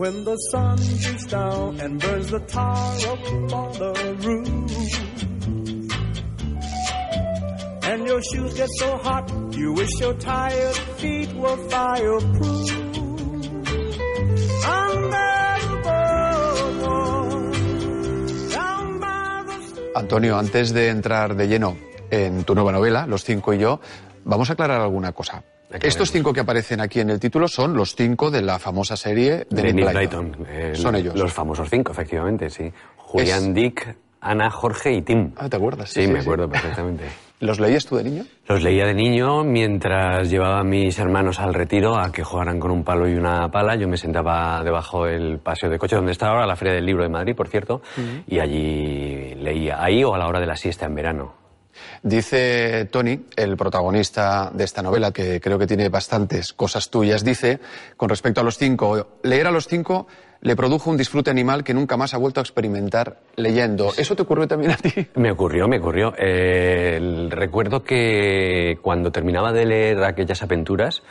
when the sun beats down and burns the tar up on the roof. And your shoes get so hot, you wish your tired feet were fireproof. Antonio, antes de entrar de lleno en tu nueva novela, Los cinco y yo, vamos a aclarar alguna cosa. Estos cinco que aparecen aquí en el título son los cinco de la famosa serie de, de Nick eh, Son ellos. Los famosos cinco, efectivamente, sí. Julián, Es- Dick, Ana, Jorge y Tim. Ah, ¿te acuerdas? Sí, Sí, sí, me sí. acuerdo perfectamente. ¿Los leías tú de niño? Los leía de niño mientras llevaba a mis hermanos al retiro a que jugaran con un palo y una pala. Yo me sentaba debajo del paseo de coche donde está ahora, la Feria del Libro de Madrid, por cierto, y allí leía. Ahí o a la hora de la siesta en verano. Dice Tony, el protagonista de esta novela, que creo que tiene bastantes cosas tuyas, dice, con respecto a los cinco, leer a los cinco le produjo un disfrute animal que nunca más ha vuelto a experimentar leyendo. ¿Eso te ocurrió también a ti? Me ocurrió, me ocurrió. Eh, el- recuerdo que cuando terminaba de leer aquellas aventuras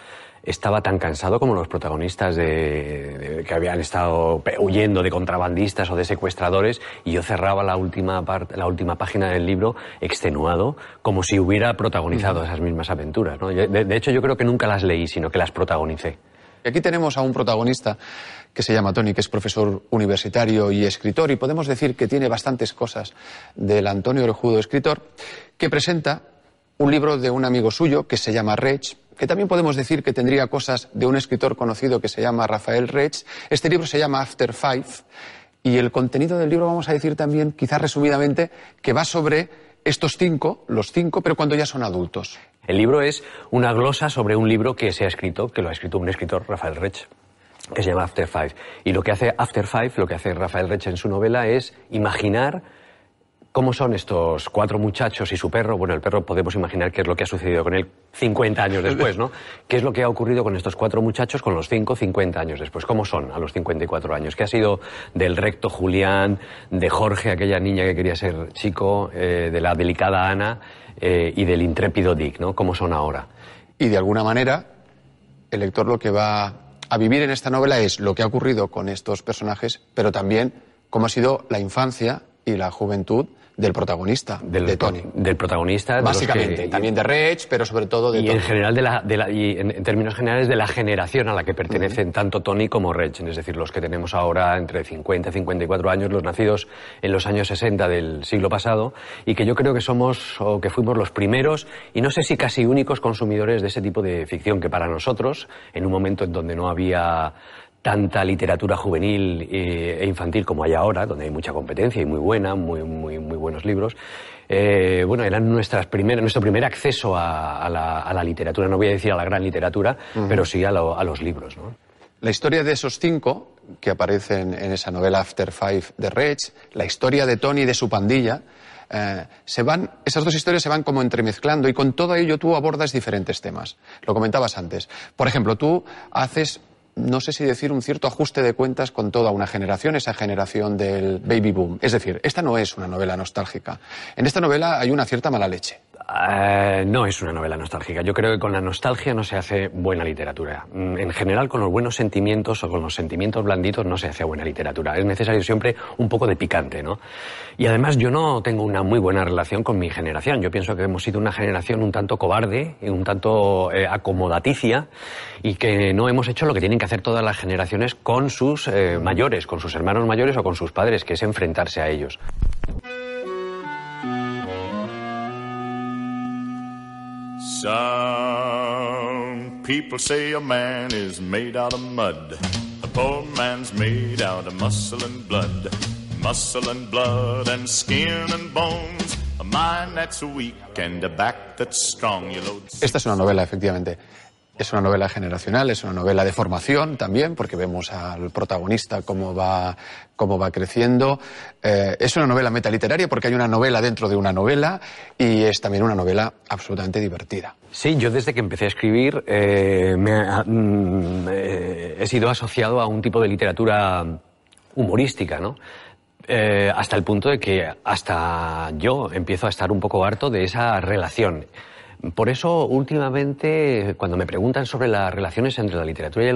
estaba tan cansado como los protagonistas de, de- que habían estado huyendo de contrabandistas o de secuestradores y yo cerraba la última parte, la última página del libro extenuado como si hubiera protagonizado esas mismas aventuras. ¿no? Yo- De, de hecho, yo creo que nunca las leí, sino que las protagonicé. Y Aquí tenemos a un protagonista que se llama Tony, que es profesor universitario y escritor, y podemos decir que tiene bastantes cosas del Antonio Orejudo, escritor, que presenta un libro de un amigo suyo que se llama Rech, que también podemos decir que tendría cosas de un escritor conocido que se llama Rafael Rech. Este libro se llama After Five, y el contenido del libro vamos a decir también, quizás resumidamente, que va sobre estos cinco, los cinco, pero cuando ya son adultos. El libro es una glosa sobre un libro que se ha escrito, que lo ha escrito un escritor, Rafael Rech, que se llama After Five. Y lo que hace After Five, lo que hace Rafael Rech en su novela es imaginar cómo son estos cuatro muchachos y su perro. Bueno, el perro podemos imaginar qué es lo que ha sucedido con él 50 años después, ¿no? ¿Qué es lo que ha ocurrido con estos cuatro muchachos con los cinco, 50 años después? ¿Cómo son a los 54 años? ¿Qué ha sido del recto Julián, de Jorge, aquella niña que quería ser chico, eh, de la delicada Ana eh, y del intrépido Dick, ¿no? ¿Cómo son ahora? Y de alguna manera, el lector lo que va a vivir en esta novela es lo que ha ocurrido con estos personajes, pero también cómo ha sido la infancia y la juventud del protagonista, Del, de Tony. del protagonista. de Básicamente, que- también de Rech, pero sobre todo de y Tony. en general de la, de la- y en, en términos generales de la generación a la que pertenecen tanto Tony como Reg, es decir, los que tenemos ahora entre 50 y 54 años, los nacidos en los años 60 del siglo pasado, y que yo creo que somos o que fuimos los primeros y no sé si casi únicos consumidores de ese tipo de ficción que para nosotros, en un momento en donde no había tanta literatura juvenil eh, e infantil como hay ahora, donde hay mucha competencia y muy buena, muy, muy, muy buenos libros, eh, bueno, eran nuestras primeras, nuestro primer acceso a, a la, a la literatura, no voy a decir a la gran literatura, pero sí a, lo- a los libros. ¿no? La historia de esos cinco que aparecen en esa novela After Five de Rech, la historia de Tony y de su pandilla, eh, se van, esas dos historias se van como entremezclando y con todo ello tú abordas diferentes temas. Lo comentabas antes. Por ejemplo, tú haces, no sé si decir, un cierto ajuste de cuentas con toda una generación, esa generación del baby boom. Es decir, esta no es una novela nostálgica. En esta novela hay una cierta mala leche. Eh, no es una novela nostálgica. Yo creo que con la nostalgia no se hace buena literatura. Mm, en general, con los buenos sentimientos o con los sentimientos blanditos no se hace buena literatura. Es necesario siempre un poco de picante, ¿no? Y además yo no tengo una muy buena relación con mi generación. Yo pienso que hemos sido una generación un tanto cobarde y un tanto eh, acomodaticia y que no hemos hecho lo que tienen que hacer todas las generaciones con sus eh, mayores, con sus hermanos mayores o con sus padres, que es enfrentarse a ellos. Some people say a man is made out of mud. A poor man's made out of muscle and blood. Muscle and blood and skin and bones. A mind that's weak and a back that's strong. Esta es una novela, efectivamente. Es una novela generacional, es una novela de formación también, porque vemos al protagonista cómo va, cómo va creciendo. Eh, es una novela metaliteraria porque hay una novela dentro de una novela y es también una novela absolutamente divertida. Sí, yo desde que empecé a escribir eh, mm, eh, he sido asociado a un tipo de literatura humorística, ¿no? Hasta el punto de que hasta yo empiezo a estar un poco harto de esa relación. Por eso, últimamente, cuando me preguntan sobre las relaciones entre la literatura y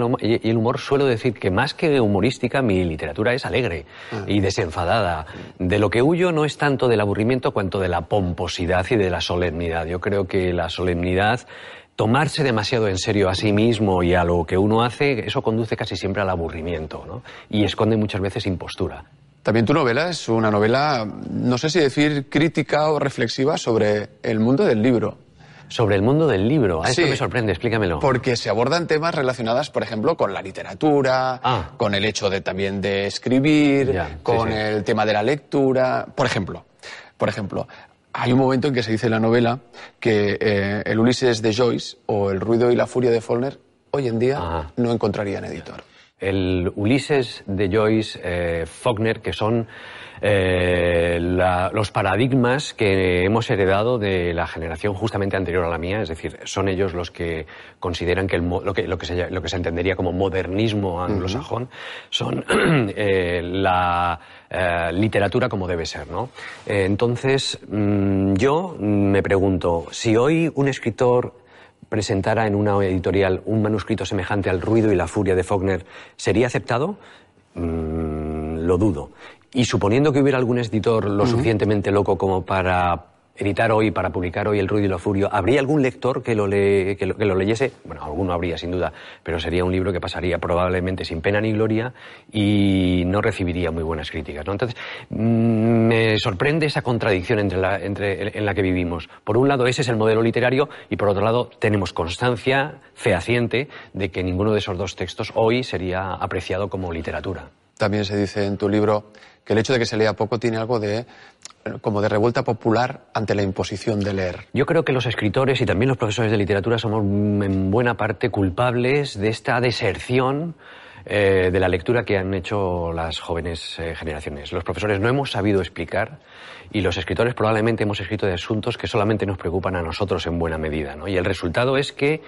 el, humor, suelo decir que más que humorística, mi literatura es alegre y desenfadada. De lo que huyo no es tanto del aburrimiento cuanto de la pomposidad y de la solemnidad. Yo creo que la solemnidad, tomarse demasiado en serio a sí mismo y a lo que uno hace, eso conduce casi siempre al aburrimiento, ¿no? Y esconde muchas veces impostura. También tu novela es una novela, no sé si decir crítica o reflexiva sobre el mundo del libro. Sobre el mundo del libro. A esto Sí. me sorprende, explícamelo. Porque se abordan temas relacionados, por ejemplo, con la literatura, Ah. con el hecho de también de escribir, Ya, sí, con sí. el tema de la lectura. Por ejemplo, por ejemplo, hay un momento en que se dice en la novela que eh, el Ulises de Joyce o el ruido y la furia de Faulkner hoy en día Ajá. no encontrarían editor. el Ulises de Joyce, eh, Faulkner, que son eh, la- los paradigmas que hemos heredado de la generación justamente anterior a la mía, es decir, son ellos los que consideran que, el mo- lo, que, lo, que se, lo que se entendería como modernismo anglosajón son eh, la eh, literatura como debe ser, ¿no? Eh, entonces, mm, yo me pregunto, si hoy un escritor presentara en una editorial un manuscrito semejante al ruido y la furia de Faulkner, ¿sería aceptado? Mm, lo dudo. Y suponiendo que hubiera algún editor lo suficientemente loco como para editar hoy, para publicar hoy El ruido y la furia, ¿habría algún lector que lo, le- que lo, que lo leyese? Bueno, alguno habría sin duda, pero sería un libro que pasaría probablemente sin pena ni gloria y no recibiría muy buenas críticas. ¿no? Entonces, mm, me sorprende esa contradicción entre la, entre, en la que vivimos. Por un lado, ese es el modelo literario y por otro lado, tenemos constancia fehaciente de que ninguno de esos dos textos hoy sería apreciado como literatura. También se dice en tu libro que el hecho de que se lea poco tiene algo de como de revuelta popular ante la imposición de leer. Yo creo que los escritores y también los profesores de literatura somos mm, en buena parte culpables de esta deserción eh, de la lectura que han hecho las jóvenes eh, generaciones. Los profesores no hemos sabido explicar y los escritores probablemente hemos escrito de asuntos que solamente nos preocupan a nosotros en buena medida. Y el resultado es que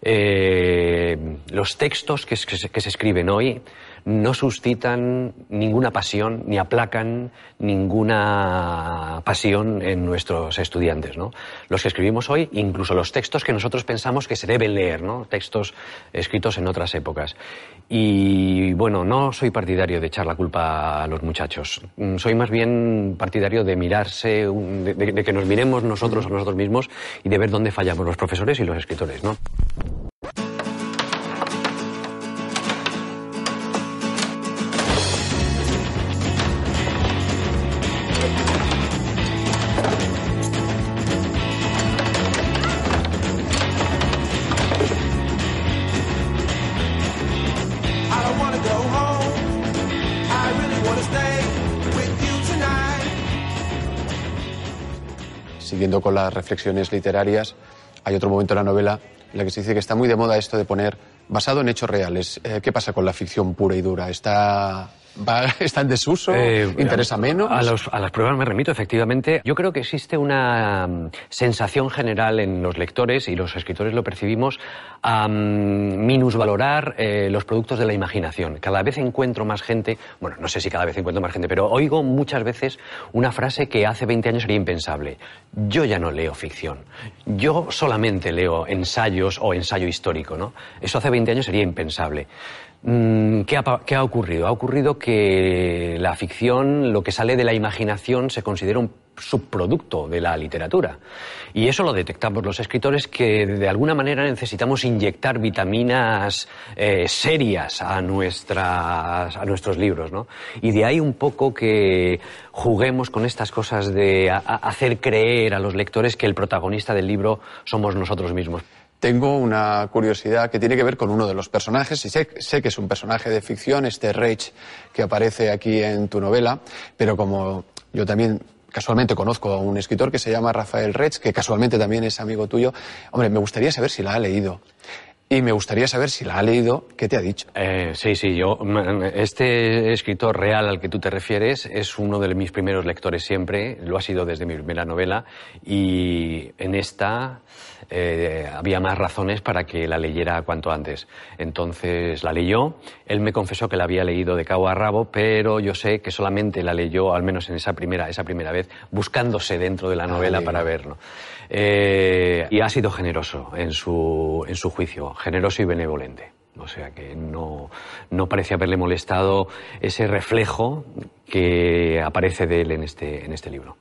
eh, los textos que se escriben hoy no suscitan ninguna pasión ni aplacan ninguna pasión en nuestros estudiantes. ¿no? Los que escribimos hoy, incluso los textos que nosotros pensamos que se deben leer, ¿no? textos escritos en otras épocas. Y bueno, no soy partidario de echar la culpa a los muchachos. Mm, Soy más bien partidario de mirarse, de que nos miremos nosotros a nosotros mismos y de ver dónde fallamos los profesores y los escritores. ¿no? Siguiendo con las reflexiones literarias, hay otro momento en la novela en la que se dice que está muy de moda esto de poner basado en hechos reales. Eh, ¿Qué pasa con la ficción pura y dura? ¿Está va, está en desuso, Eh, interesa menos. A, los- a las pruebas me remito, efectivamente. Yo creo que existe una mm, sensación general en los lectores, y los escritores lo percibimos, a mm, minusvalorar eh, los productos de la imaginación. Cada vez encuentro más gente, bueno, no sé si cada vez encuentro más gente, pero oigo muchas veces una frase que hace 20 años sería impensable. Yo ya no leo ficción. Yo solamente leo ensayos o ensayo histórico, ¿no? Eso hace 20 años sería impensable. Mm, ¿Qué ha, ocurrido? Ha ocurrido que la ficción, lo que sale de la imaginación, se considera un subproducto de la literatura. Y eso lo detectamos los escritores que de alguna manera necesitamos inyectar vitaminas eh, serias a, nuestras, a nuestros libros. ¿no? Y de ahí un poco que juguemos con estas cosas de hacer creer a los lectores que el protagonista del libro somos nosotros mismos. Tengo una curiosidad que tiene que ver con uno de los personajes, y sé, sé que es un personaje de ficción, este Rage que aparece aquí en tu novela, pero como yo también casualmente conozco a un escritor que se llama Rafael Rech, que casualmente también es amigo tuyo, hombre, me gustaría saber si la ha leído. Y me gustaría saber si la ha leído, ¿qué te ha dicho? Eh, sí, sí, yo. mm, Este escritor real al que tú te refieres es uno de mis primeros lectores siempre, lo ha sido desde mi primera novela, y en esta eh, había más razones para que la leyera cuanto antes. Entonces la leyó, él me confesó que la había leído de cabo a rabo, pero yo sé que solamente la leyó, al menos en esa primera, esa primera vez, buscándose dentro de la novela amigo. para verlo. Eh, y ha sido generoso en su, en su juicio, generoso y benevolente. O sea que no, no parece haberle molestado ese reflejo que aparece de él en este, en este libro.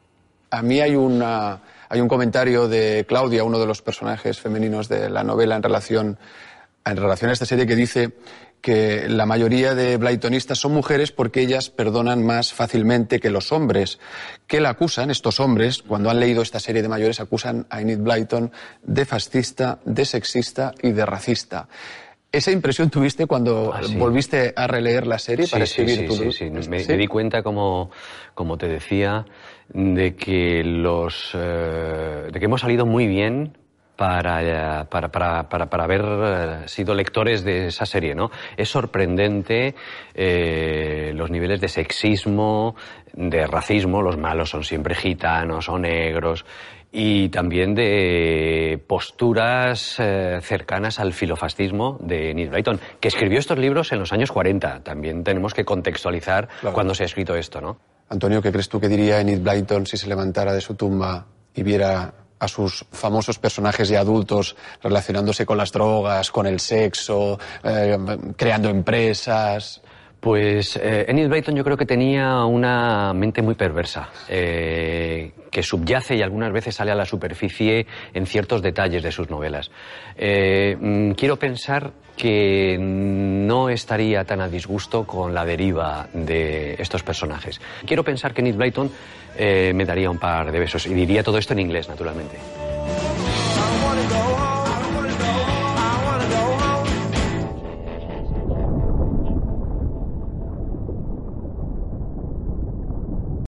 A mí hay, una, hay un comentario de Claudia, uno de los personajes femeninos de la novela, en relación, en relación a esta serie, que dice que la mayoría de Blytonistas son mujeres porque ellas perdonan más fácilmente que los hombres, que la acusan, estos hombres, cuando han leído esta serie de mayores, acusan a Enid Blyton de fascista, de sexista y de racista. ¿Esa impresión tuviste cuando Ah, sí. volviste a releer la serie para escribir sí, tu sí, libro? sí. Me, ¿Sí? me di cuenta, como, como te decía, de que los eh, de que hemos salido muy bien para, eh, para, para, para, para haber eh, sido lectores de esa serie, ¿no? Es sorprendente eh, los niveles de sexismo, de racismo, los malos son siempre gitanos o negros, y también de posturas eh, cercanas al filofascismo de Enid Blyton, que escribió estos libros en los años 40. También tenemos que contextualizar Claro. cuando se ha escrito esto, ¿no? Antonio, ¿qué crees tú que diría Enid Blyton si se levantara de su tumba y viera a sus famosos personajes ya adultos relacionándose con las drogas, con el sexo, eh, creando empresas? Pues eh, Enid Blyton yo creo que tenía una mente muy perversa, eh, que subyace y algunas veces sale a la superficie en ciertos detalles de sus novelas. Eh, mm, quiero pensar que no estaría tan a disgusto con la deriva de estos personajes. Quiero pensar que Enid Blyton eh, me daría un par de besos y diría todo esto en inglés, naturalmente.